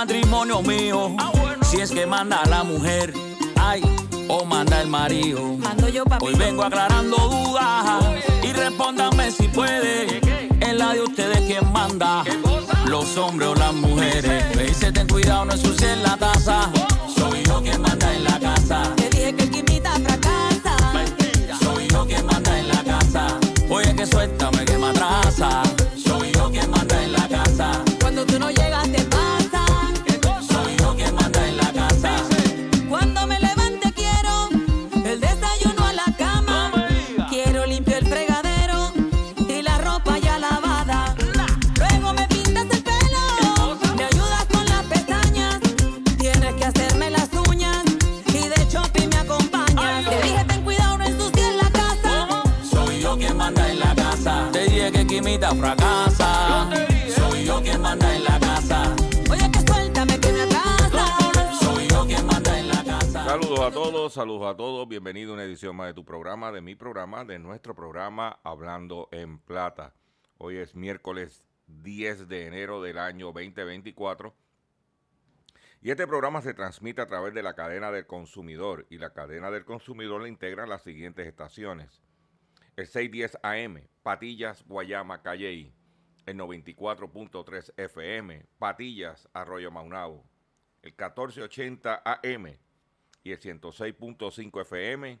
Matrimonio mío Ah, bueno. si es que manda la mujer, ay, o manda el marido. Mando yo, papi. Hoy vengo aclarando dudas y respóndanme si puede. En la de ustedes quién manda, los hombres o las mujeres. Me dice ten cuidado, no ensucien la taza. Soy yo quien manda en la casa. De tu programa, de mi programa, de nuestro programa Hablando en Plata. Hoy es miércoles 10 de enero del año 2024. Y este programa se transmite a través de la cadena del consumidor. Y la cadena del consumidor le integran las siguientes estaciones. El 610 AM, Patillas, Guayama, Calley. El 94.3 FM, Patillas, Arroyo Maunabo. El 1480 AM y el 106.5 FM,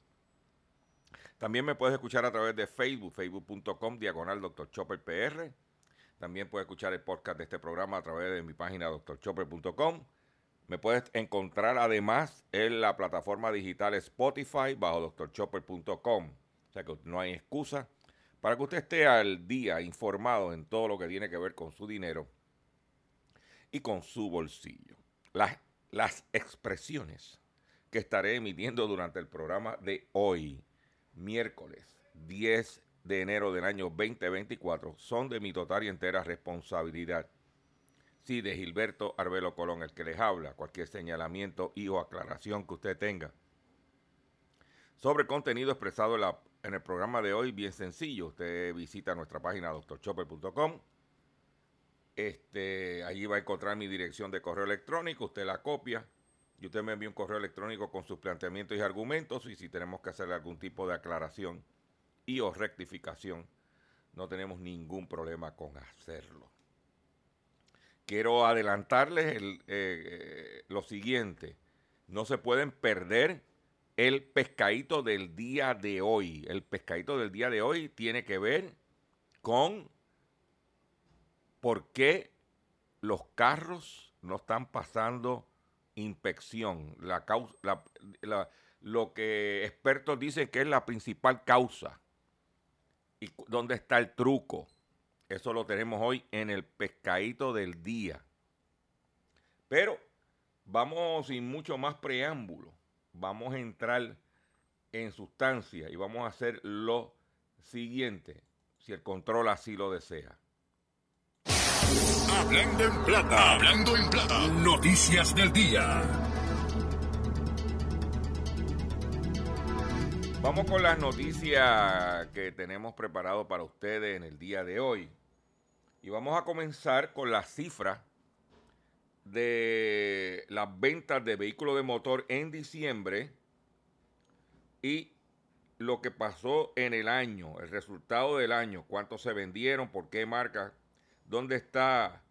También me puedes escuchar a través de Facebook, facebook.com, diagonal Dr. Chopper. También puedes escuchar el podcast de este programa a través de mi página drchopper.com. Me puedes encontrar además en la plataforma digital Spotify bajo drchopper.com. O sea que no hay excusa para que usted esté al día, informado en todo lo que tiene que ver con su dinero y con su bolsillo. Las, las expresiones que estaré emitiendo durante el programa de hoy, miércoles 10 de enero del año 2024, son de mi total y entera responsabilidad. Sí, de Gilberto Arbelo Colón, el que les habla, cualquier señalamiento y o aclaración que usted tenga sobre contenido expresado en el programa de hoy, bien sencillo. Usted visita nuestra página doctorchopper.com. Este, allí va a encontrar mi dirección de correo electrónico, usted la copia y usted me envía un correo electrónico con sus planteamientos y argumentos y si tenemos que hacer algún tipo de aclaración y o rectificación, no tenemos ningún problema con hacerlo. Quiero adelantarles el, eh, eh, lo siguiente, no se pueden perder el pescadito del día de hoy. El pescadito del día de hoy tiene que ver con por qué los carros no están pasando inspección. La causa, lo que expertos dicen que es la principal causa. ¿Y dónde está el truco? Eso lo tenemos hoy en el pescadito del día. Pero vamos sin mucho más preámbulo. Vamos a entrar en sustancia y vamos a hacer lo siguiente, si el control así lo desea. Hablando en plata, hablando en plata. Noticias del día. Vamos con las noticias que tenemos preparado para ustedes en el día de hoy. Y vamos a comenzar con las cifras de las ventas de vehículos de motor en diciembre y lo que pasó en el año, el resultado del año, cuántos se vendieron, por qué marca, dónde está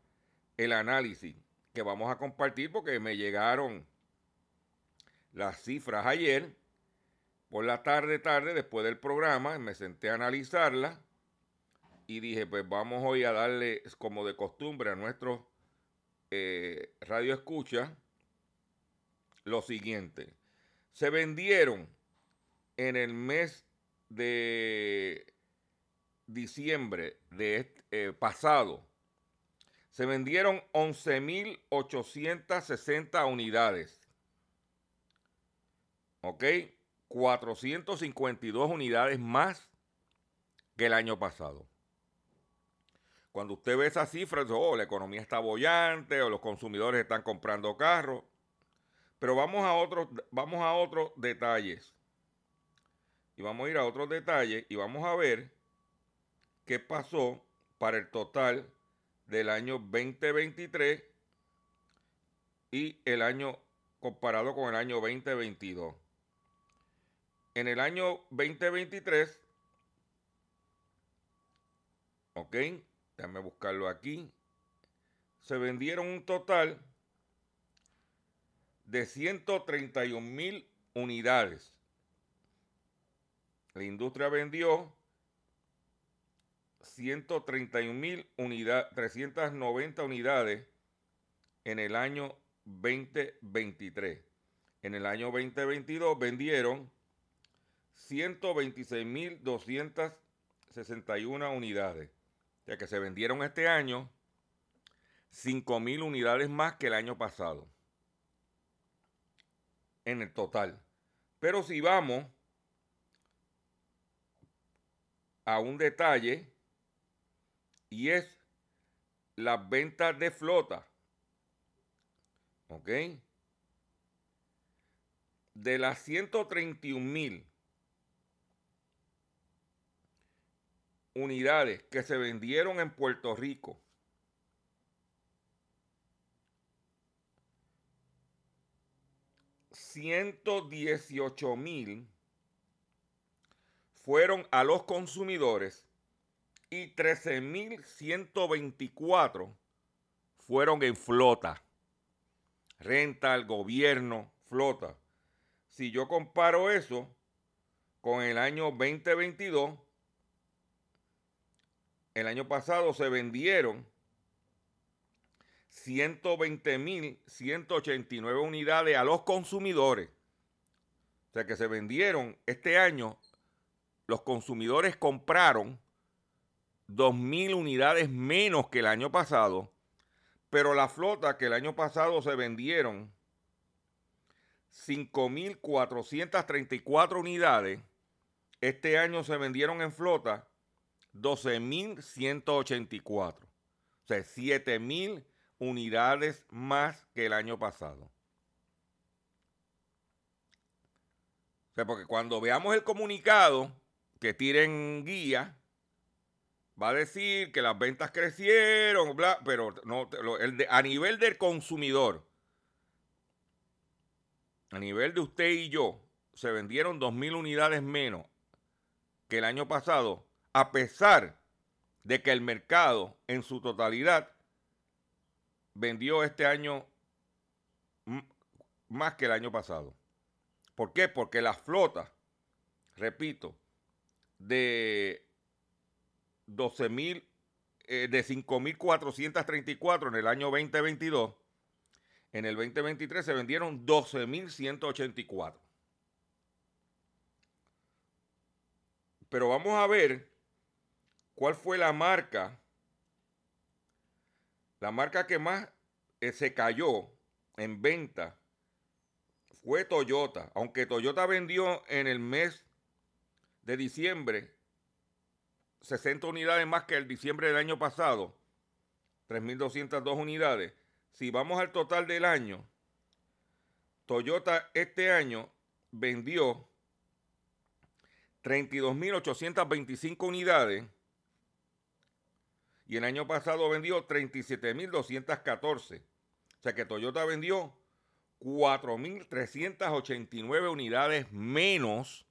el análisis que vamos a compartir porque me llegaron las cifras ayer por la tarde, tarde, después del programa, me senté a analizarla y dije, pues vamos hoy a darle, como de costumbre, a nuestro eh, radio escucha lo siguiente. Se vendieron en el mes de diciembre de eh, pasado, se vendieron 11.860 unidades. ¿Ok? 452 unidades más que el año pasado. Cuando usted ve esas cifras, oh, la economía está bollante o los consumidores están comprando carros. Pero vamos a otros, vamos a otros detalles. Y vamos a ir a otros detalles y vamos a ver qué pasó para el total del año 2023 y el año comparado con el año 2022 en el año 2023, ok, déjame buscarlo aquí, se vendieron un total de 131 mil unidades. La industria vendió 131 mil unidades, 390 unidades en el año 2023. En el año 2022 vendieron 126.261 unidades. Ya que se vendieron este año 5.000 unidades más que el año pasado. En el total. Pero si vamos a un detalle, y es las ventas de flota. ¿Ok? De las 131 mil unidades que se vendieron en Puerto Rico. $118,000 mil fueron a los consumidores y 13.124 fueron en flota. Renta, al gobierno, flota. Si yo comparo eso con el año 2022, el año pasado se vendieron 120.189 unidades a los consumidores. O sea que se vendieron este año, los consumidores compraron 2.000 unidades menos que el año pasado, pero la flota que el año pasado se vendieron 5.434 unidades, este año se vendieron en flota 12.184. O sea, 7.000 unidades más que el año pasado. O sea, porque cuando veamos el comunicado que tiren guía, va a decir que las ventas crecieron, bla, pero no, el a nivel del consumidor, a nivel de usted y yo, se vendieron 2.000 unidades menos que el año pasado a pesar de que el mercado en su totalidad vendió este año más que el año pasado. ¿Por qué? Porque la flota, repito, de 12 mil, eh, de 5.434 en el año 2022, en el 2023 se vendieron 12.184. Pero vamos a ver ¿Cuál fue la marca? La marca que más eh, se cayó en venta fue Toyota. Aunque Toyota vendió en el mes de diciembre 60 unidades más que el diciembre del año pasado, 3.202 unidades. Si vamos al total del año, Toyota este año vendió 32.825 unidades. Y el año pasado vendió 37.214. O sea que Toyota vendió 4.389 unidades menos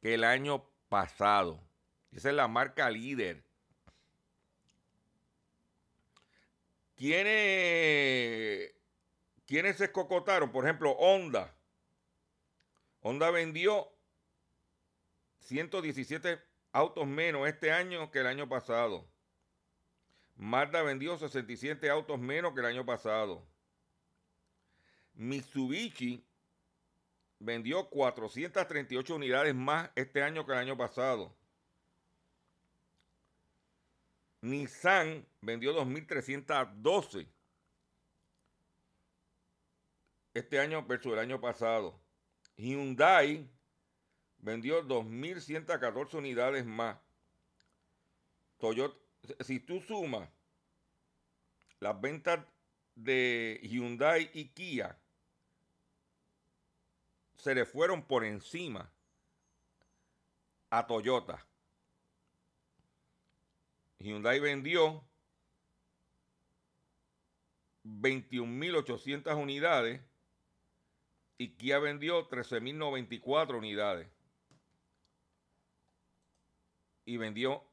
que el año pasado. Esa es la marca líder. ¿Quiénes, ¿Quiénes se escocotaron? Por ejemplo, Honda. Honda vendió 117 autos menos este año que el año pasado. Mazda vendió 67 autos menos que el año pasado. Mitsubishi vendió 438 unidades más este año que el año pasado. Nissan vendió 2.312 este año versus el año pasado. Hyundai vendió 2.114 unidades más. Toyota, si tú sumas las ventas de Hyundai y Kia, se le fueron por encima a Toyota. Hyundai vendió 21.800 unidades y Kia vendió 13.094 unidades. Y vendió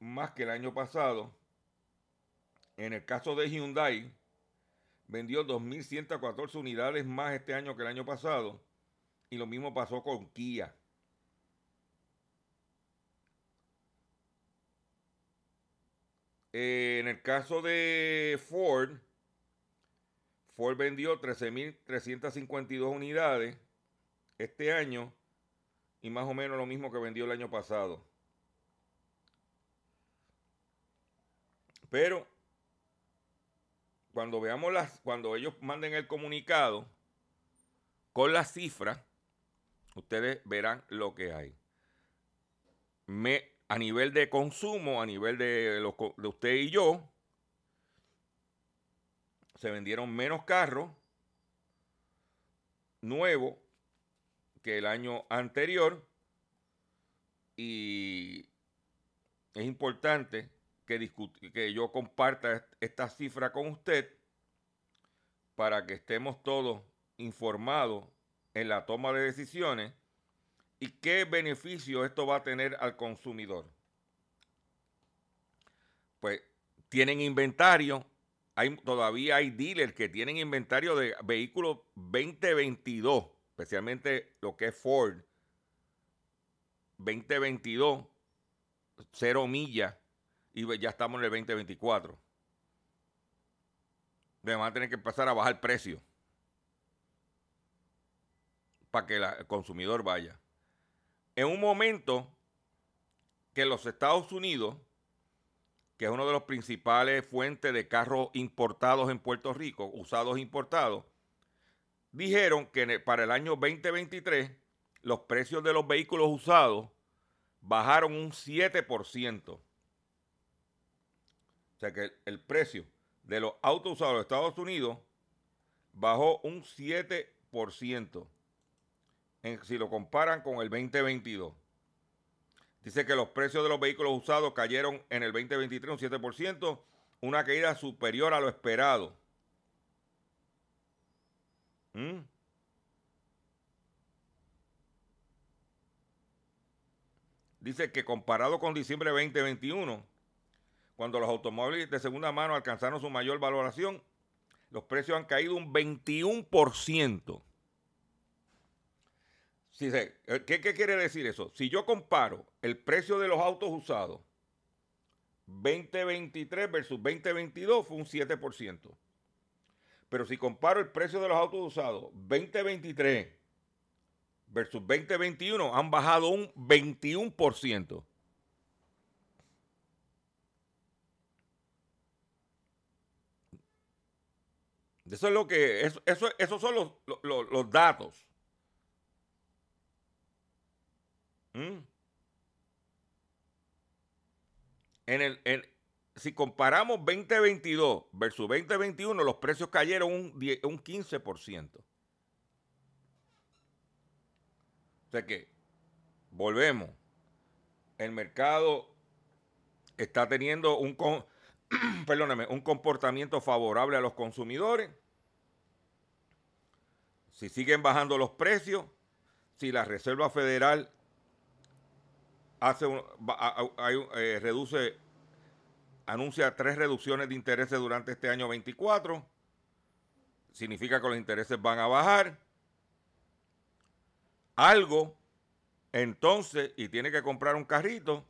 más que el año pasado. En el caso de Hyundai, vendió 2.114 unidades más este año que el año pasado. Y lo mismo pasó con Kia. Eh, en el caso de Ford, Ford vendió 13.352 unidades este año y más o menos lo mismo que vendió el año pasado. Pero cuando veamos las, cuando ellos manden el comunicado con las cifras, ustedes verán lo que hay. Me, a nivel de consumo, a nivel de, de usted y yo, se vendieron menos carros nuevos que el año anterior. Y es importante que, que yo comparta esta cifra con usted para que estemos todos informados en la toma de decisiones y qué beneficio esto va a tener al consumidor. Pues tienen inventario, todavía hay dealers que tienen inventario de vehículos 2022, especialmente lo que es Ford 2022, cero millas, y ya estamos en el 2024. Van a tener que empezar a bajar precio para que el consumidor vaya en un momento que los Estados Unidos, que es uno de los principales fuentes de carros importados en Puerto Rico, usados e importados, dijeron que para el año 2023 los precios de los vehículos usados bajaron un 7%. O sea que el, precio de los autos usados en los Estados Unidos bajó un 7% si lo comparan con el 2022. Dice que los precios de los vehículos usados cayeron en el 2023 un 7%, una caída superior a lo esperado. ¿Mm? Dice que comparado con diciembre 2021, cuando los automóviles de segunda mano alcanzaron su mayor valoración, los precios han caído un 21%. Eh, ¿qué, quiere decir eso? Si yo comparo el precio de los autos usados 2023 versus 2022 fue un 7%. Pero si comparo el precio de los autos usados 2023 versus 2021 han bajado un 21%. Eso es lo que, eso, esos son los, los datos. Mm. En el, si comparamos 2022 versus 2021, los precios cayeron un, un 15%. O sea que volvemos. El mercado está teniendo un, perdóname, un comportamiento favorable a los consumidores. Si siguen bajando los precios, si la Reserva Federal hace eh, reduce, anuncia tres reducciones de intereses durante este año 24, significa que los intereses van a bajar. Algo, entonces, y tiene que comprar un carrito,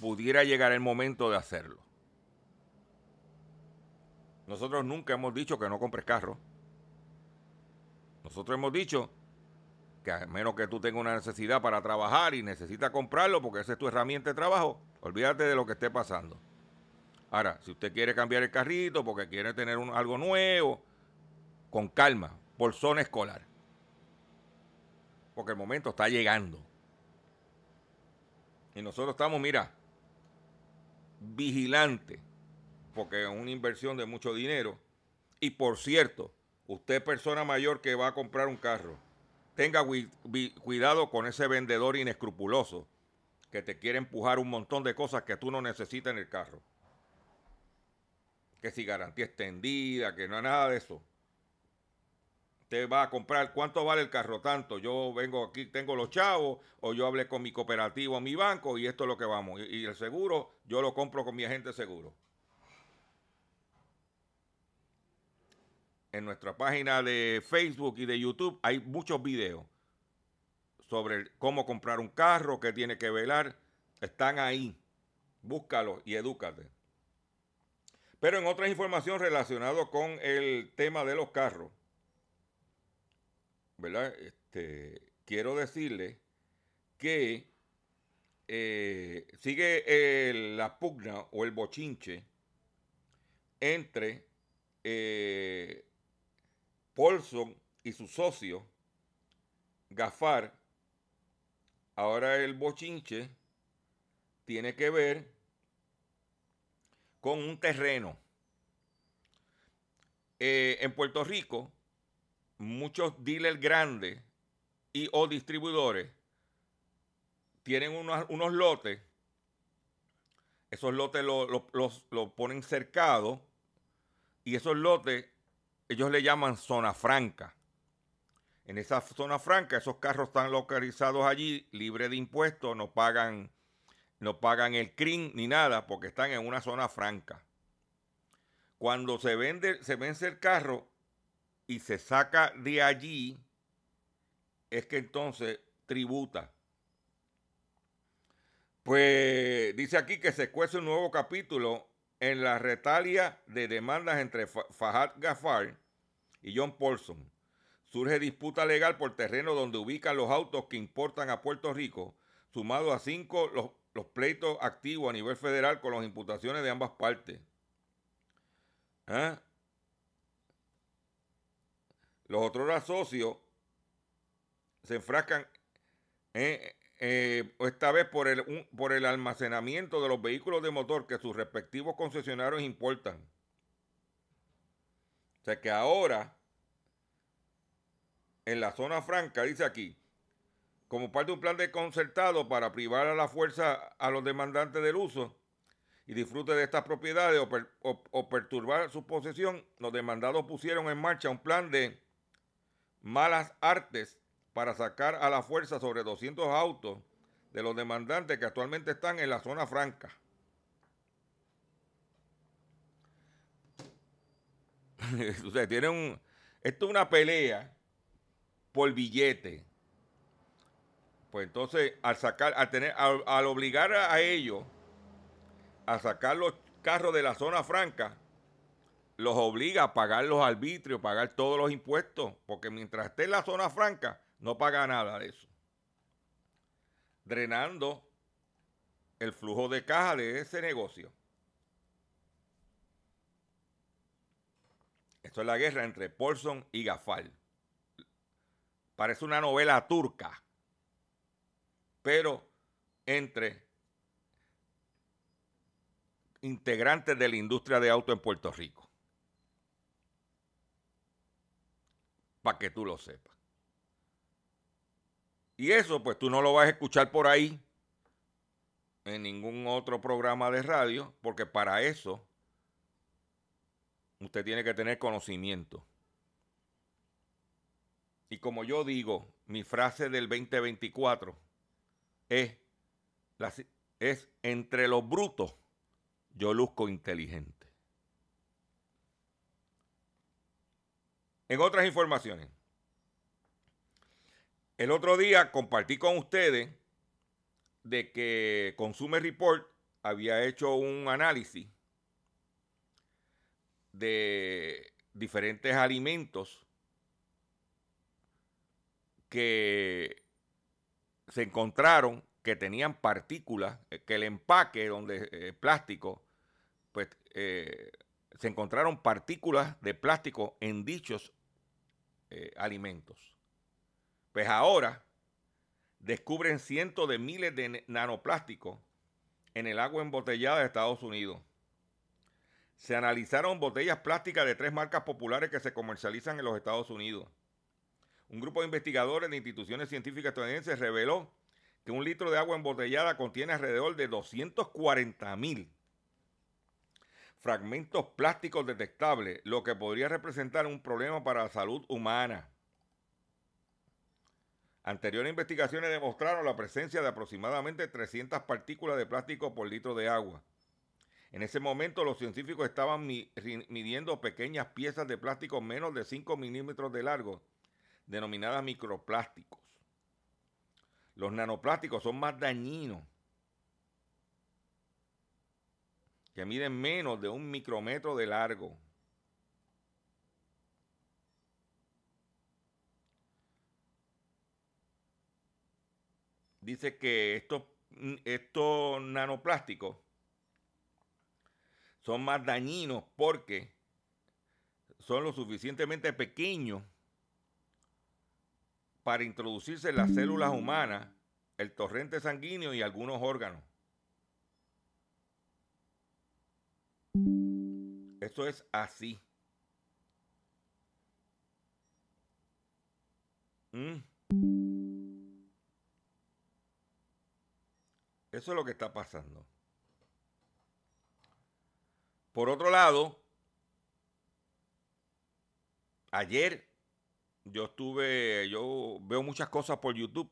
pudiera llegar el momento de hacerlo. Nosotros nunca hemos dicho que no compres carro. Nosotros hemos dicho que a menos que tú tengas una necesidad para trabajar y necesitas comprarlo porque esa es tu herramienta de trabajo, olvídate de lo que esté pasando. Ahora, si usted quiere cambiar el carrito porque quiere tener algo nuevo, con calma, por zona escolar. Porque el momento está llegando. Y nosotros estamos, mira, vigilantes, porque es una inversión de mucho dinero. Y por cierto, usted persona mayor que va a comprar un carro, tenga cuidado con ese vendedor inescrupuloso que te quiere empujar un montón de cosas que tú no necesitas en el carro. Que si garantía extendida, que no hay nada de eso. Usted va a comprar, ¿cuánto vale el carro? Tanto. Yo vengo aquí, tengo los chavos, o yo hablé con mi cooperativo, mi banco, y esto es lo que vamos. Y, y el seguro, yo lo compro con mi agente seguro. En nuestra página de Facebook y de YouTube hay muchos videos sobre cómo comprar un carro, qué tiene que velar. Están ahí. Búscalo y edúcate. Pero en otras información relacionado con el tema de los carros, ¿verdad? Este, quiero decirle que eh, sigue eh, la pugna o el bochinche entre eh, Paulson y su socio Gafar. Ahora el bochinche tiene que ver con un terreno. Eh, en Puerto Rico, muchos dealers grandes y o distribuidores tienen unos, unos lotes. Esos lotes lo- lo- los, los ponen cercados y esos lotes ellos le llaman zona franca. En esa zona franca esos carros están localizados allí, libre de impuestos, no pagan, no pagan el CRIM ni nada porque están en una zona franca. Cuando se vende, se vence el carro y se saca de allí, es que entonces tributa. Pues dice aquí que se cuece un nuevo capítulo en la retalia de demandas entre Fa- Fahad Gafar y John Paulson. Surge disputa legal por terreno donde ubican los autos que importan a Puerto Rico, sumado a cinco los, pleitos activos a nivel federal con las imputaciones de ambas partes. ¿Ah? Los otros socios se enfrascan eh, eh, esta vez por el almacenamiento de los vehículos de motor que sus respectivos concesionarios importan. O sea que ahora, en la zona franca, dice aquí, como parte de un plan de concertado para privar a la fuerza a los demandantes del uso y disfrute de estas propiedades o, o perturbar su posesión, los demandados pusieron en marcha un plan de malas artes para sacar a la fuerza sobre 200 autos de los demandantes que actualmente están en la zona franca. o tiene un, esto es una pelea por billete. Pues entonces, al sacar, al tener, al, obligar a, a ellos a sacar los carros de la zona franca, los obliga a pagar los arbitrios, pagar todos los impuestos, porque mientras esté en la zona franca, no paga nada de eso. Drenando el flujo de caja de ese negocio. Esto es la guerra entre Paulson y Gafal. Parece una novela turca, pero entre integrantes de la industria de auto en Puerto Rico. Para que tú lo sepas. Y eso, pues tú no lo vas a escuchar por ahí en ningún otro programa de radio, porque para eso usted tiene que tener conocimiento. Y como yo digo, mi frase del 2024 es, es entre los brutos, yo luzco inteligente. En otras informaciones, el otro día compartí con ustedes de que Consumer Report había hecho un análisis de diferentes alimentos que se encontraron que tenían partículas, eh, que el empaque donde eh, plástico, pues eh, se encontraron partículas de plástico en dichos alimentos. Pues ahora descubren cientos de miles de nanoplásticos en el agua embotellada de Estados Unidos. Se analizaron botellas plásticas de tres marcas populares que se comercializan en los Estados Unidos. Un grupo de investigadores de instituciones científicas estadounidenses reveló que un litro de agua embotellada contiene alrededor de 240 mil fragmentos plásticos detectables, lo que podría representar un problema para la salud humana. Anteriores investigaciones demostraron la presencia de aproximadamente 300 partículas de plástico por litro de agua. En ese momento los científicos estaban midiendo pequeñas piezas de plástico menos de 5 milímetros de largo, denominadas microplásticos. Los nanoplásticos son más dañinos, que miden menos de un micrómetro de largo. Dice que estos, estos nanoplásticos son más dañinos porque son lo suficientemente pequeños para introducirse en las células humanas, el torrente sanguíneo y algunos órganos. Eso es así. Mm. Eso es lo que está pasando. Por otro lado, ayer yo estuve, yo veo muchas cosas por YouTube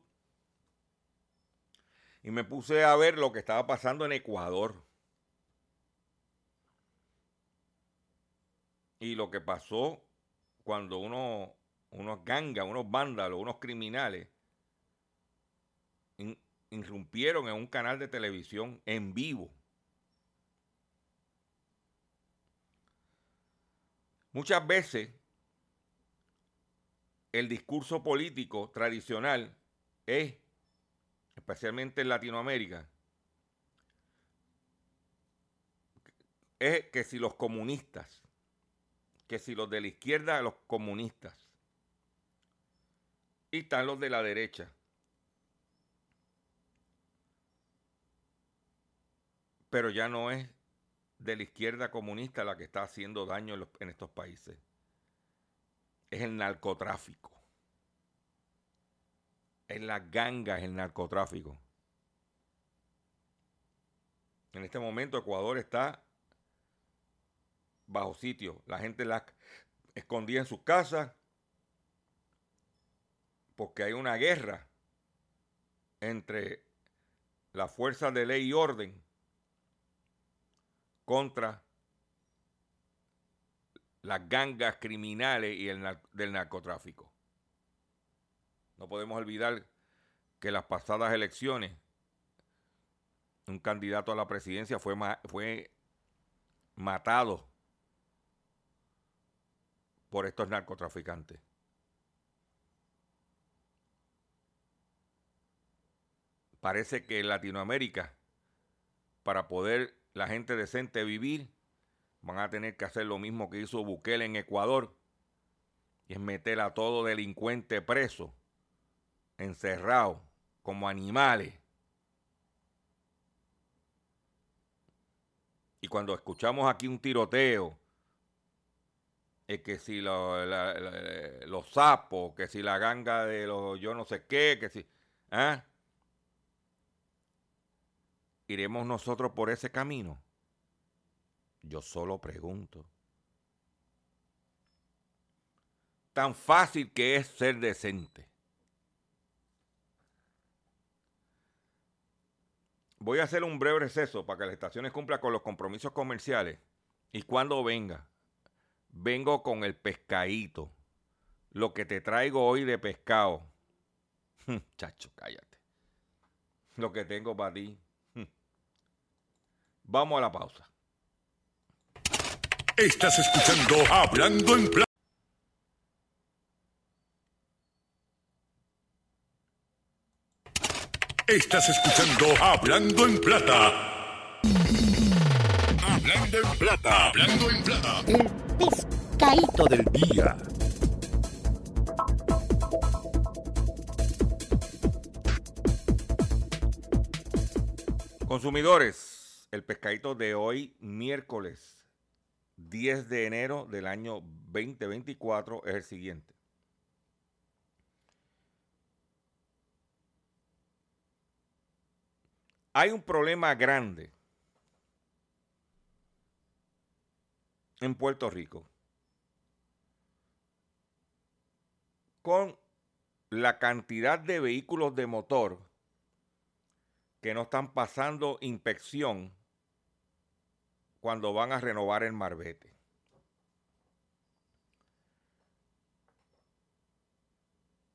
y me puse a ver lo que estaba pasando en Ecuador. Y lo que pasó cuando uno, unos gangas, unos vándalos, unos criminales in- irrumpieron en un canal de televisión en vivo. Muchas veces el discurso político tradicional es, especialmente en Latinoamérica, es que si los comunistas, que si los de la izquierda, los comunistas, y están los de la derecha. Pero ya no es de la izquierda comunista la que está haciendo daño en, estos países. Es el narcotráfico. Es la ganga, es el narcotráfico. En este momento Ecuador está bajo sitio. La gente la escondida en sus casas porque hay una guerra entre las fuerzas de ley y orden contra las gangas criminales y el del narcotráfico. No podemos olvidar que las pasadas elecciones un candidato a la presidencia fue, fue matado por estos narcotraficantes. Parece que en Latinoamérica, para poder la gente decente vivir, van a tener que hacer lo mismo que hizo Bukele en Ecuador, y es meter a todo delincuente preso, encerrado, como animales. Y cuando escuchamos aquí un tiroteo, es que si lo- los sapos, que si la ganga de los yo no sé qué, que si... ¿Ah? ¿Iremos nosotros por ese camino? Yo solo pregunto. Tan fácil que es ser decente. Voy a hacer un breve receso para que las estaciones cumplan con los compromisos comerciales. Y cuando venga, vengo con el pescadito. Lo que te traigo hoy de pescado. Chacho, cállate. Lo que tengo para ti. Vamos a la pausa. Estás escuchando Hablando en Plata. Estás escuchando Hablando en Plata. Hablando en Plata. Hablando en Plata. El pescadito del día. Consumidores, el pescadito de hoy, miércoles 10 de enero del año 2024, es el siguiente. Hay un problema grande en Puerto Rico con la cantidad de vehículos de motor que no están pasando inspección cuando van a renovar el marbete.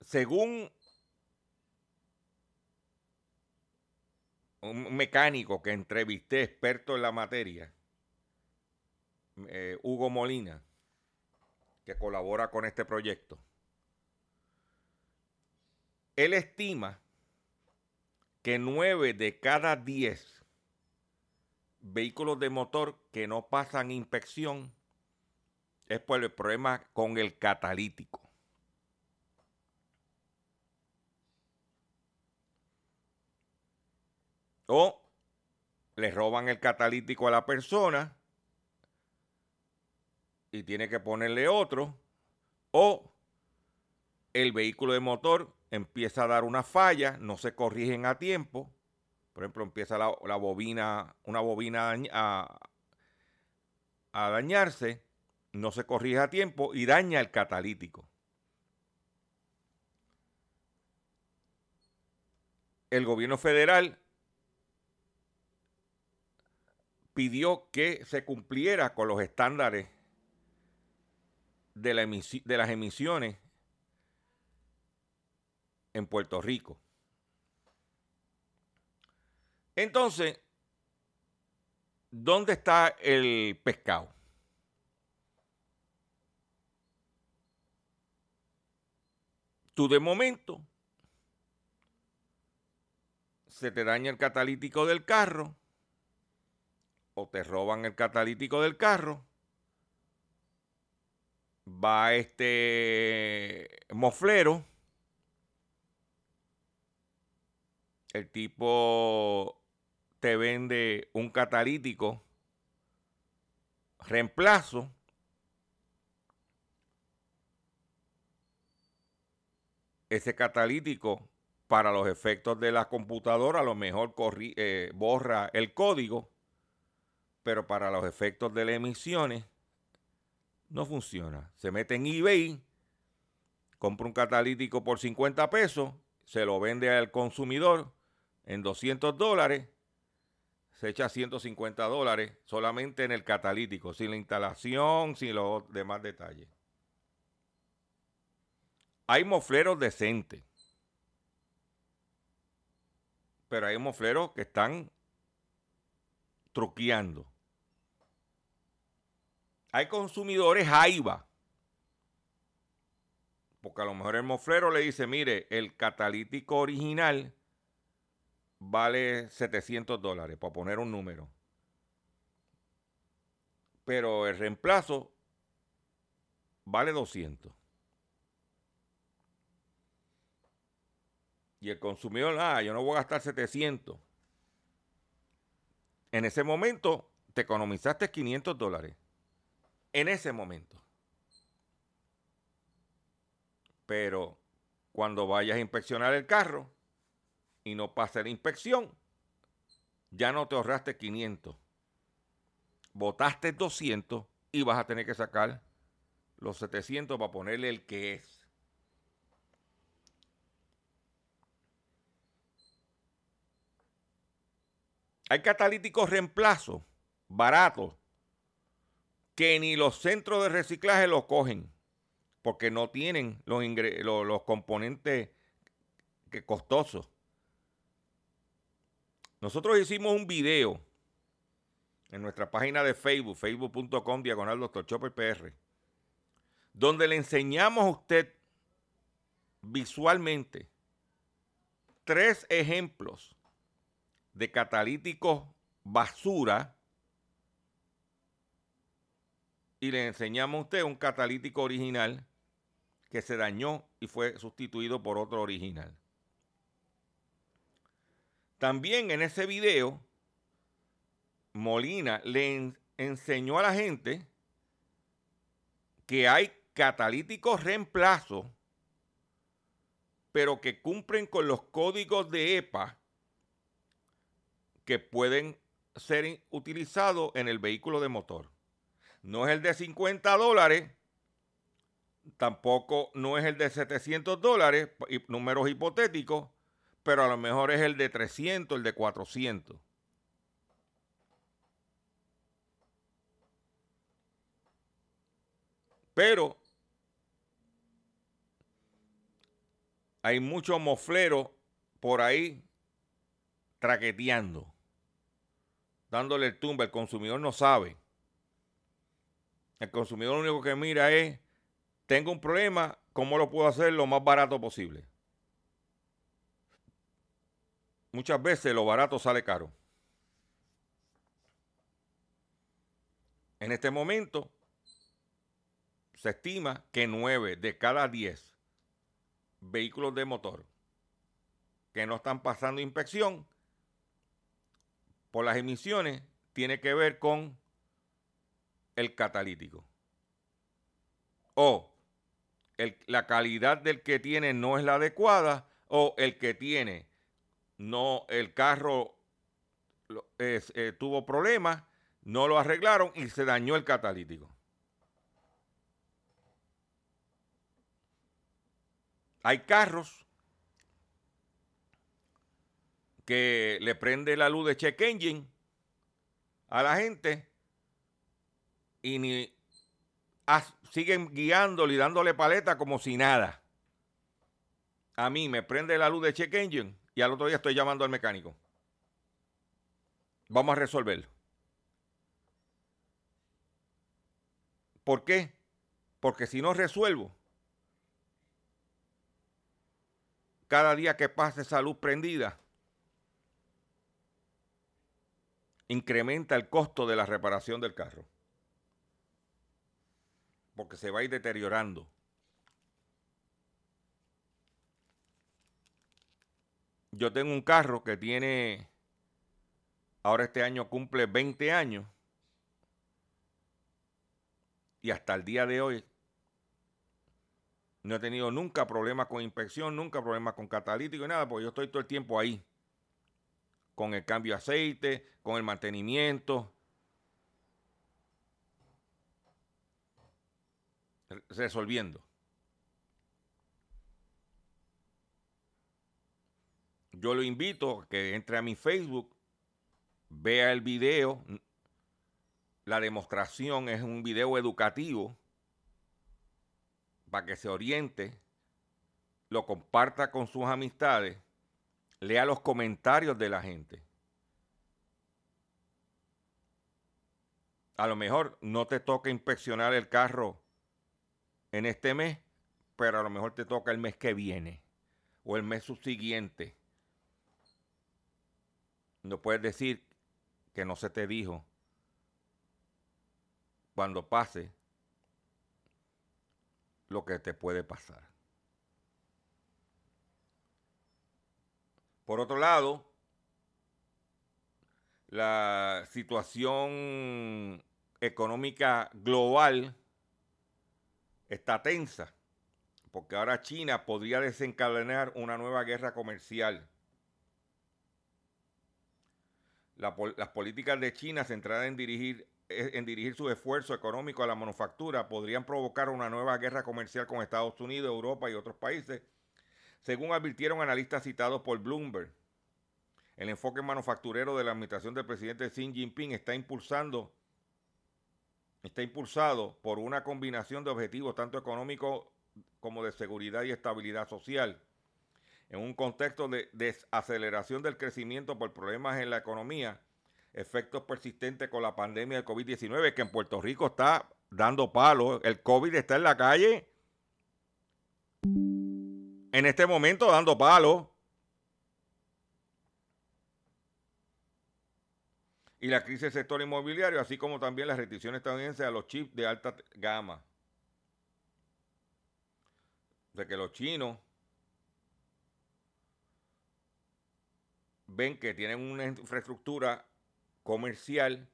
Según un mecánico que entrevisté, experto en la materia, eh, Hugo Molina, que colabora con este proyecto, él estima que nueve de cada diez vehículos de motor que no pasan inspección es por el problema con el catalítico. O le roban el catalítico a la persona y tiene que ponerle otro. O el vehículo de motor empieza a dar una falla, no se corrigen a tiempo. Por ejemplo, empieza la, la bobina, una bobina a, dañarse, no se corrige a tiempo y daña el catalítico. El gobierno federal pidió que se cumpliera con los estándares de las emisiones en Puerto Rico. Entonces, ¿dónde está el pescado? Tú de momento se te daña el catalítico del carro o te roban el catalítico del carro. Va este moflero el tipo te vende un catalítico reemplazo ese catalítico para los efectos de la computadora a lo mejor eh, borra el código pero para los efectos de las emisiones no funciona. Se mete en ebay compra un catalítico por 50 pesos se lo vende al consumidor en 200 dólares, se echa 150 dólares solamente en el catalítico, sin la instalación, sin los demás detalles. Hay mofleros decentes, pero hay mofleros que están truqueando. Hay consumidores AIBA, porque a lo mejor el moflero le dice, mire, el catalítico original vale 700 dólares, para poner un número. Pero el reemplazo vale 200. Y el consumidor, ah, yo no voy a gastar 700. En ese momento te economizaste 500 dólares. En ese momento. Pero cuando vayas a inspeccionar el carro, y no pase la inspección, ya no te ahorraste 500. Votaste 200 y vas a tener que sacar los 700 para ponerle el que es. Hay catalíticos reemplazo baratos que ni los centros de reciclaje los cogen porque no tienen los, ingre- lo- los componentes que costosos. Nosotros hicimos un video en nuestra página de Facebook, facebook.com diagonal. Chopper PR, donde le enseñamos a usted visualmente tres ejemplos de catalíticos basura y le enseñamos a usted un catalítico original que se dañó y fue sustituido por otro original. También en ese video, Molina le en- enseñó a la gente que hay catalíticos reemplazo, pero que cumplen con los códigos de EPA que pueden ser utilizados en el vehículo de motor. No es el de 50 dólares, tampoco no es el de 700 dólares, números hipotéticos, pero a lo mejor es el de 300, el de 400. Pero hay muchos mofleros por ahí traqueteando, dándole el tumba. El consumidor no sabe. El consumidor lo único que mira es, tengo un problema, ¿cómo lo puedo hacer lo más barato posible? Muchas veces lo barato sale caro. En este momento se estima que 9 de cada 10 vehículos de motor que no están pasando inspección por las emisiones tiene que ver con el catalítico. O la calidad del que tiene no es la adecuada o el que tiene no el carro eh, tuvo problemas, no lo arreglaron y se dañó el catalítico. Hay carros que le prende la luz de check engine a la gente y ni as- siguen guiándole y dándole paleta como si nada. A mí me prende la luz de check engine y al otro día estoy llamando al mecánico. Vamos a resolverlo. ¿Por qué? Porque si no resuelvo, cada día que pase esa luz prendida, incrementa el costo de la reparación del carro. Porque se va a ir deteriorando. Yo tengo un carro que tiene, ahora este año cumple 20 años. Y hasta el día de hoy no he tenido nunca problemas con inspección, nunca problemas con catalítico y nada, porque yo estoy todo el tiempo ahí. Con el cambio de aceite, con el mantenimiento. re- Resolviendo. Yo lo invito a que entre a mi Facebook, vea el video. La demostración es un video educativo para que se oriente, lo comparta con sus amistades, lea los comentarios de la gente. A lo mejor no te toca inspeccionar el carro en este mes, pero a lo mejor te toca el mes que viene o el mes subsiguiente. No puedes decir que no se te dijo cuando pase lo que te puede pasar. Por otro lado, la situación económica global está tensa, porque ahora China podría desencadenar una nueva guerra comercial Las políticas de China centradas en dirigir, eh, en dirigir sus esfuerzos económicos a la manufactura podrían provocar una nueva guerra comercial con Estados Unidos, Europa y otros países, según advirtieron analistas citados por Bloomberg. El enfoque manufacturero de la administración del presidente Xi Jinping está impulsando está impulsado por una combinación de objetivos tanto económicos como de seguridad y estabilidad social. En un contexto de desaceleración del crecimiento por problemas en la economía, efectos persistentes con la pandemia del COVID-19, que en Puerto Rico está dando palo, el COVID está en la calle, en este momento dando palo. y la crisis del sector inmobiliario, así como también las restricciones estadounidenses a los chips de alta gama. De que los chinos ven que tienen una infraestructura comercial,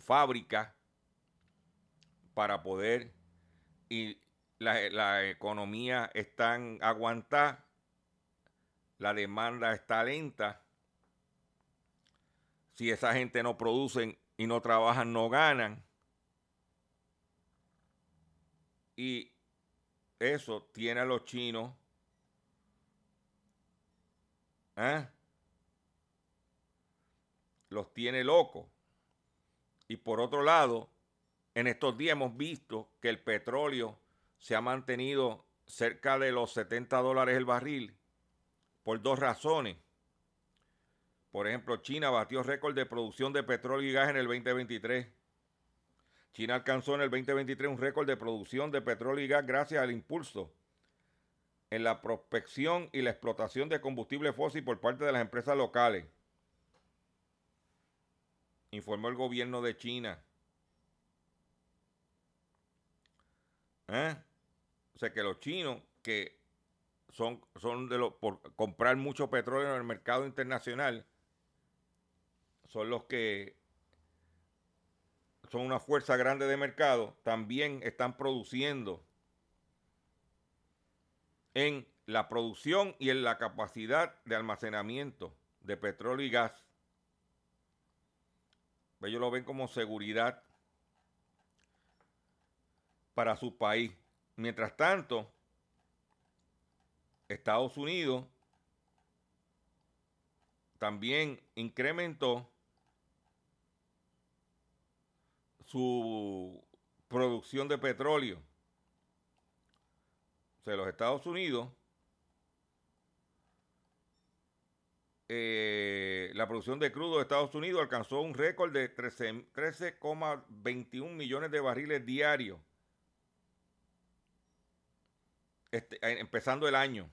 fábrica, para poder, y la, la economía está aguantada, la demanda está lenta, si esa gente no producen y no trabajan, no ganan. Y eso tiene a los chinos. ¿eh? Los tiene locos. Y por otro lado, en estos días hemos visto que el petróleo se ha mantenido cerca de los 70 dólares el barril por dos razones. Por ejemplo, China batió récord de producción de petróleo y gas en el 2023. China alcanzó en el 2023 un récord de producción de petróleo y gas gracias al impulso en la prospección y la explotación de combustible fósil por parte de las empresas locales. Informó el gobierno de China. ¿Eh? O sea que los chinos que son, son de los por comprar mucho petróleo en el mercado internacional son los que son una fuerza grande de mercado, también están produciendo en la producción y en la capacidad de almacenamiento de petróleo y gas. Ellos lo ven como seguridad para su país. Mientras tanto, Estados Unidos también incrementó su producción de petróleo. O sea, los Estados Unidos, eh, la producción de crudo de Estados Unidos alcanzó un récord de 13 13,21 millones de barriles diarios, este, eh, empezando el año.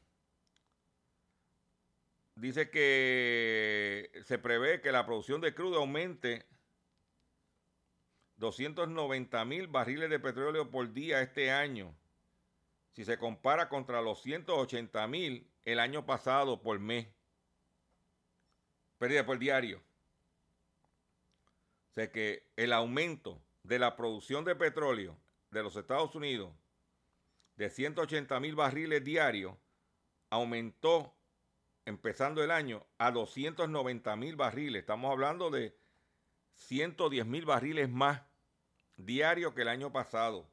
Dice que se prevé que la producción de crudo aumente 290 mil barriles de petróleo por día este año, si se compara contra los 180 mil el año pasado por mes. Pérdida por diario. O sea que el aumento de la producción de petróleo de los Estados Unidos de 180 mil barriles diarios aumentó empezando el año a 290 mil barriles. Estamos hablando de 110 mil barriles más diarios que el año pasado.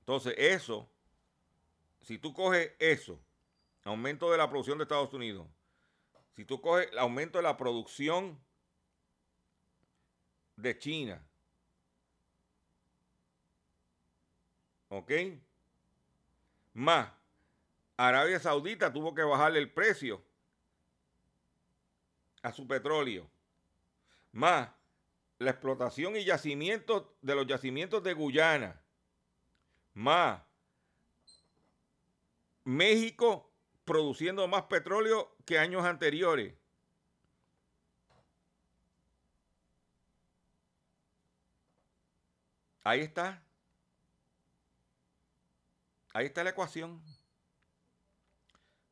Entonces, eso, si tú coges eso, aumento de la producción de Estados Unidos, si tú coges el aumento de la producción de China, ¿ok? Más, Arabia Saudita tuvo que bajarle el precio a su petróleo. Más, la explotación y yacimientos de los yacimientos de Guyana. Más, México produciendo más petróleo que años anteriores. Ahí está. Ahí está la ecuación.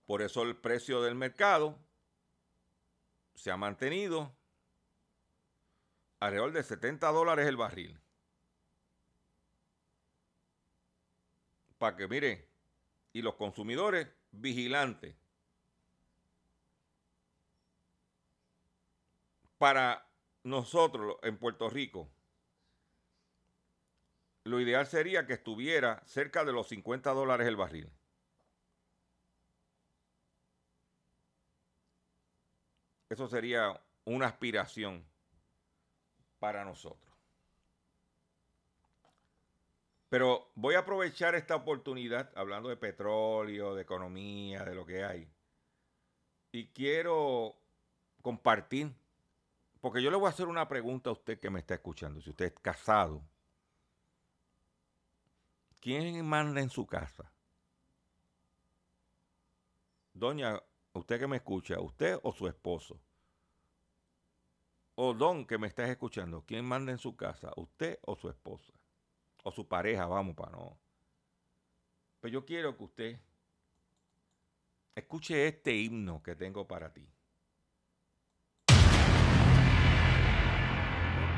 Por eso el precio del mercado se ha mantenido alrededor de 70 dólares el barril. Para que miren, y los consumidores vigilante para nosotros en Puerto Rico. Lo ideal sería que estuviera cerca de los 50 dólares el barril. Eso sería una aspiración para nosotros. Pero voy a aprovechar esta oportunidad, hablando de petróleo, de economía, de lo que hay, y quiero compartir, porque yo le voy a hacer una pregunta a usted que me está escuchando, si usted es casado, ¿quién manda en su casa? Doña, usted que me escucha, usted o su esposo. O don que me estás escuchando, ¿quién manda en su casa? ¿Usted o su esposa? O su pareja, vamos, para no. Pero yo quiero que usted escuche este himno que tengo para ti. ¿Por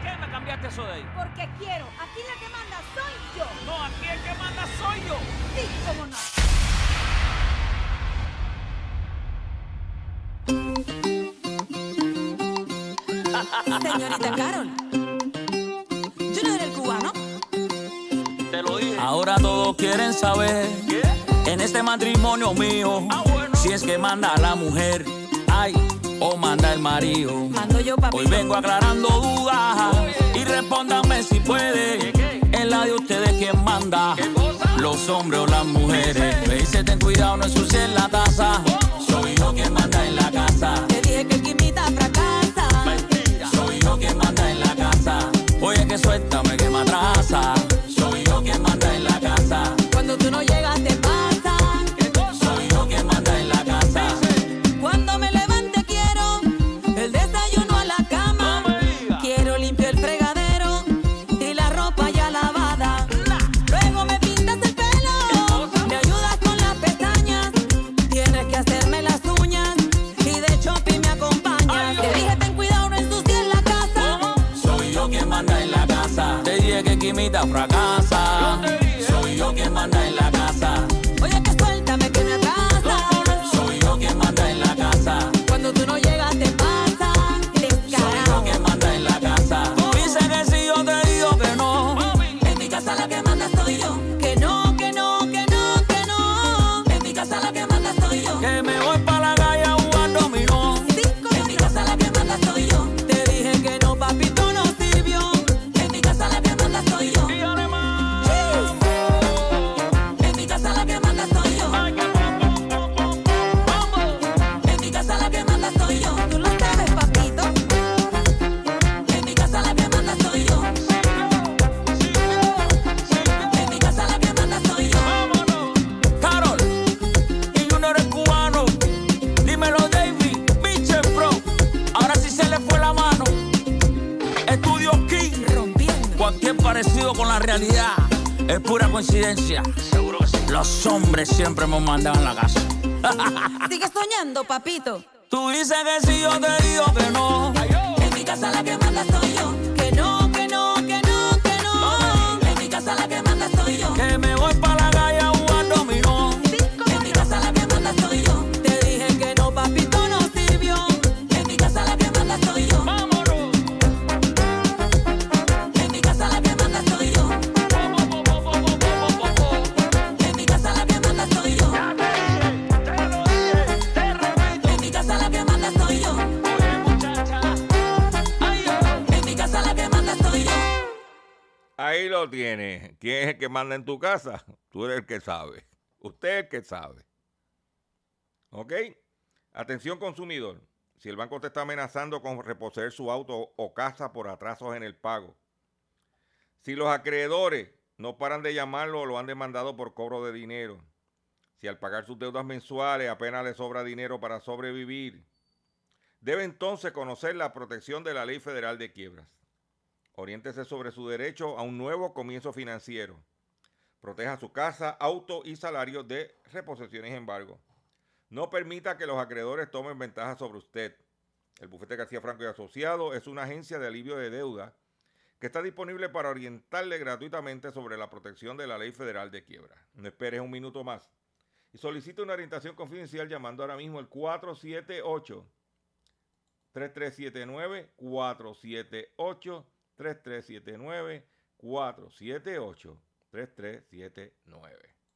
qué me cambiaste eso de ahí? Porque quiero. Aquí la que manda soy yo. No, aquí el que manda soy yo. Sí, cómo no. Señorita Carol, Quieren saber en este matrimonio mío si es que manda la mujer, ay, o manda el marido. Hoy vengo aclarando dudas y respóndanme si puede. En la de ustedes quién manda, los hombres o las mujeres. Me dice ten cuidado, no ensucien la taza. Soy yo quien manda en la casa. Te dije que dije que siempre hemos mandado en la casa. Sigue soñando, papito. ¿Quién es el que manda en tu casa? Tú eres el que sabe. Usted es el que sabe. ¿Ok? Atención consumidor. Si el banco te está amenazando con reposeer su auto o casa por atrasos en el pago. Si los acreedores no paran de llamarlo o lo han demandado por cobro de dinero. Si al pagar sus deudas mensuales apenas le sobra dinero para sobrevivir. Debe entonces conocer la protección de la Ley Federal de Quiebras. Oriéntese sobre su derecho a un nuevo comienzo financiero. Proteja su casa, auto y salario de reposiciones y embargo. No permita que los acreedores tomen ventaja sobre usted. El bufete García Franco y Asociado es una agencia de alivio de deuda que está disponible para orientarle gratuitamente sobre la protección de la ley federal de quiebra. No esperes un minuto más y solicite una orientación confidencial llamando ahora mismo al 478 3379-478. 3379-478-3379.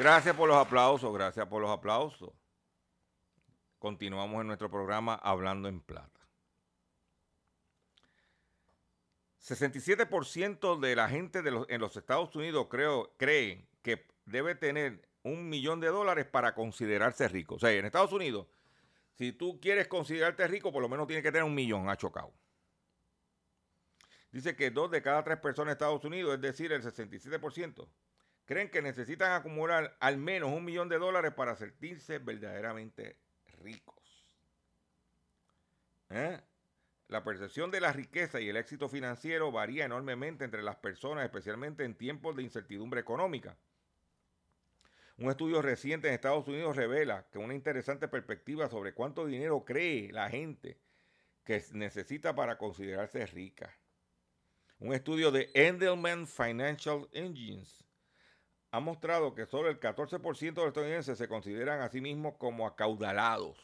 Gracias por los aplausos, gracias por los aplausos. Continuamos en nuestro programa Hablando en Plata. 67% de la gente en los Estados Unidos creo, cree que debe tener un millón de dólares para considerarse rico. O sea, en Estados Unidos, si tú quieres considerarte rico, por lo menos tienes que tener un millón, ha chocado. Dice que dos de cada tres personas en Estados Unidos, es decir, el 67%, creen que necesitan acumular al menos un millón de dólares para sentirse verdaderamente ricos. ¿Eh? La percepción de la riqueza y el éxito financiero varía enormemente entre las personas, especialmente en tiempos de incertidumbre económica. Un estudio reciente en Estados Unidos revela que una interesante perspectiva sobre cuánto dinero cree la gente que necesita para considerarse rica. Un estudio de Endelman Financial Engines ha mostrado que solo el 14% de los estadounidenses se consideran a sí mismos como acaudalados.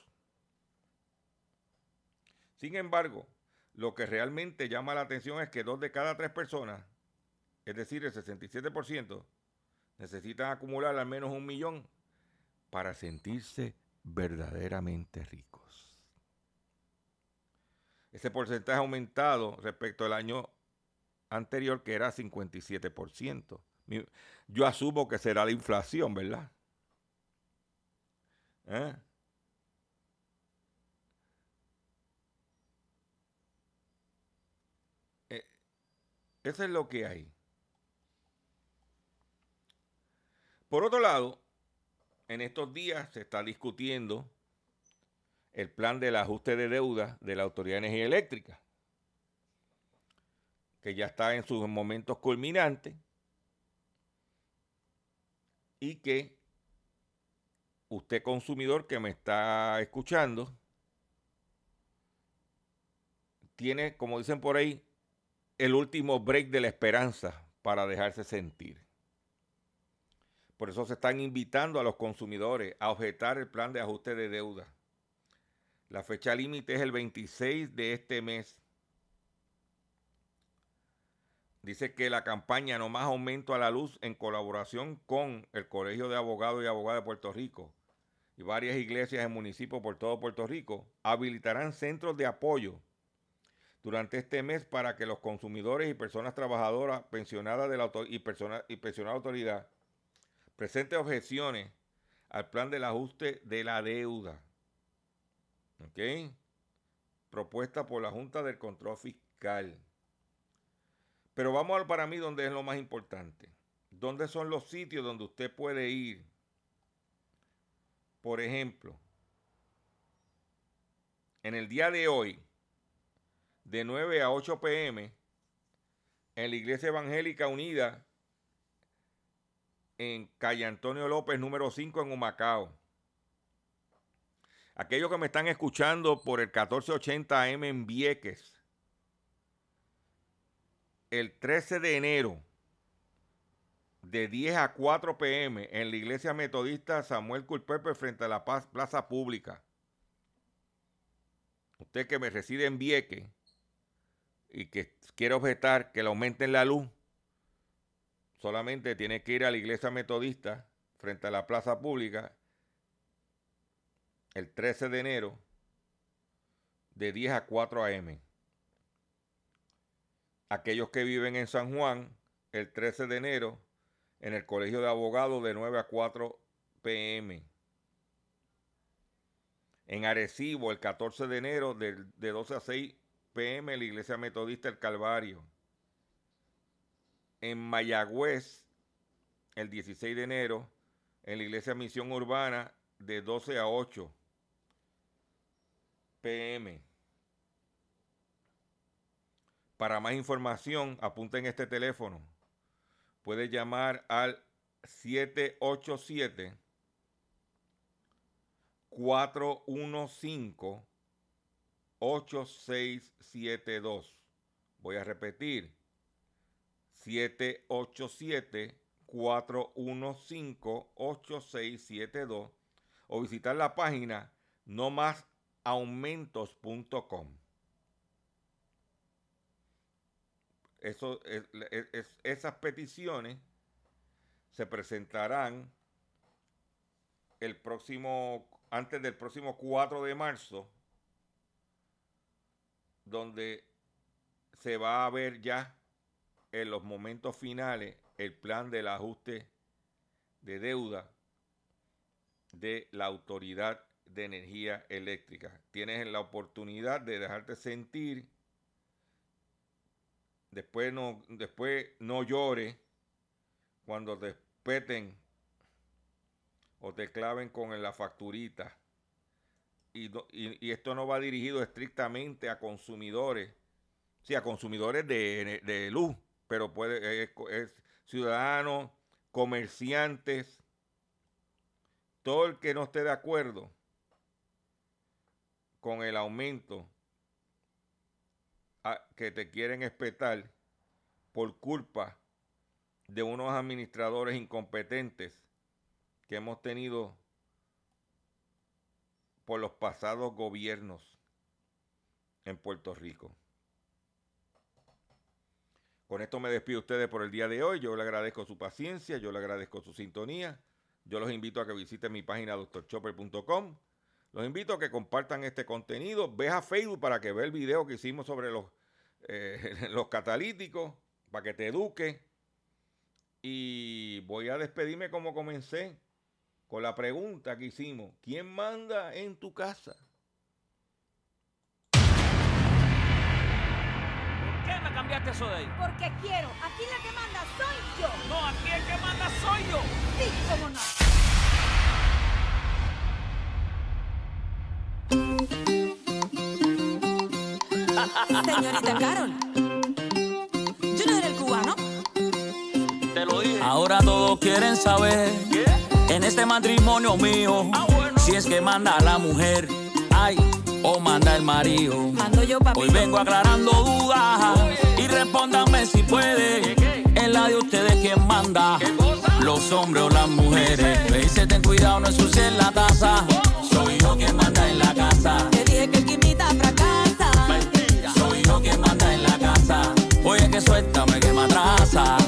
Sin embargo, lo que realmente llama la atención es que dos de cada tres personas, es decir, el 67%, necesitan acumular al menos un millón para sentirse verdaderamente ricos. Ese porcentaje ha aumentado respecto al año anterior, que era 57%. Yo asumo que será la inflación, ¿verdad? ¿Eh? Eh, Eso es lo que hay. Por otro lado, en estos días se está discutiendo el plan del ajuste de deuda de la Autoridad de Energía Eléctrica, que ya está en sus momentos culminantes y que usted consumidor que me está escuchando tiene, como dicen por ahí, el último break de la esperanza para dejarse sentir. Por eso se están invitando a los consumidores a objetar el plan de ajuste de deuda. La fecha límite es el 26 de este mes. Dice que la campaña No Más Aumento a la Luz, en colaboración con el Colegio de Abogados y Abogadas de Puerto Rico y varias iglesias en municipios por todo Puerto Rico, habilitarán centros de apoyo durante este mes para que los consumidores y personas trabajadoras pensionadas de la y, persona- y pensionadas autoridad presenten objeciones al plan del ajuste de la deuda. ¿Ok? Propuesta por la Junta del Control Fiscal. Pero vamos al para mí donde es lo más importante. ¿Dónde son los sitios donde usted puede ir? Por ejemplo, en el día de hoy, de 9 a 8 pm, en la Iglesia Evangélica Unida, en calle Antonio López, número 5, en Humacao. Aquellos que me están escuchando por el 1480 AM en Vieques, el 13 de enero, de 10 a 4 pm, en la iglesia metodista Samuel Culpepe frente a la Plaza Pública. Usted que me reside en Vieques y que quiere objetar que le aumenten la luz, solamente tiene que ir a la iglesia metodista frente a la Plaza Pública el 13 de enero de 10 a 4 a.m. Aquellos que viven en San Juan, el 13 de enero, en el Colegio de Abogados de 9 a 4 p.m. En Arecibo, el 14 de enero, de, de 12 a 6 pm la Iglesia Metodista El Calvario. En Mayagüez, el 16 de enero, en la Iglesia Misión Urbana, de 12 a 8 pm. Para más información, apunten este teléfono. Puede llamar al 787 415 8672. Voy a repetir. 787 415 8672 o visitar la página nomasaumentos.com. Esas peticiones se presentarán el próximo, antes del próximo 4 de marzo, donde se va a ver ya en los momentos finales el plan del ajuste de deuda de la Autoridad de Energía Eléctrica. Tienes la oportunidad de dejarte sentir, después no, después no llores cuando te peten o te claven con la facturita. Y, esto no va dirigido estrictamente a consumidores, sí, a consumidores de, luz, pero puede, es ciudadanos, comerciantes, todo el que no esté de acuerdo con el aumento que te quieren espetar por culpa de unos administradores incompetentes que hemos tenido por los pasados gobiernos en Puerto Rico. Con esto me despido de ustedes por el día de hoy. Yo le agradezco su paciencia, yo le agradezco su sintonía. Yo los invito a que visiten mi página doctorchopper.com. Los invito a que compartan este contenido. Ve a Facebook para que vea el video que hicimos sobre los, eh, los catalíticos, para que te eduque. Y voy a despedirme como comencé, con la pregunta que hicimos. ¿Quién manda en tu casa? ¿Por qué me cambiaste eso de ahí? Porque quiero. Aquí la que manda soy yo. No, aquí el que manda soy yo. Sí, cómo no. Señorita Carol, yo no era el cubano. Te lo dije. Ahora todos quieren saber en este matrimonio mío si es que manda la mujer, ay, o manda el marido. Mando yo, papi. Hoy vengo aclarando dudas y respóndanme si puede. En la de ustedes quién manda, los hombres o las mujeres. Me dice ten cuidado, no ensucien la taza. Soy yo quien manda en la casa. Suéltame que me atrasa.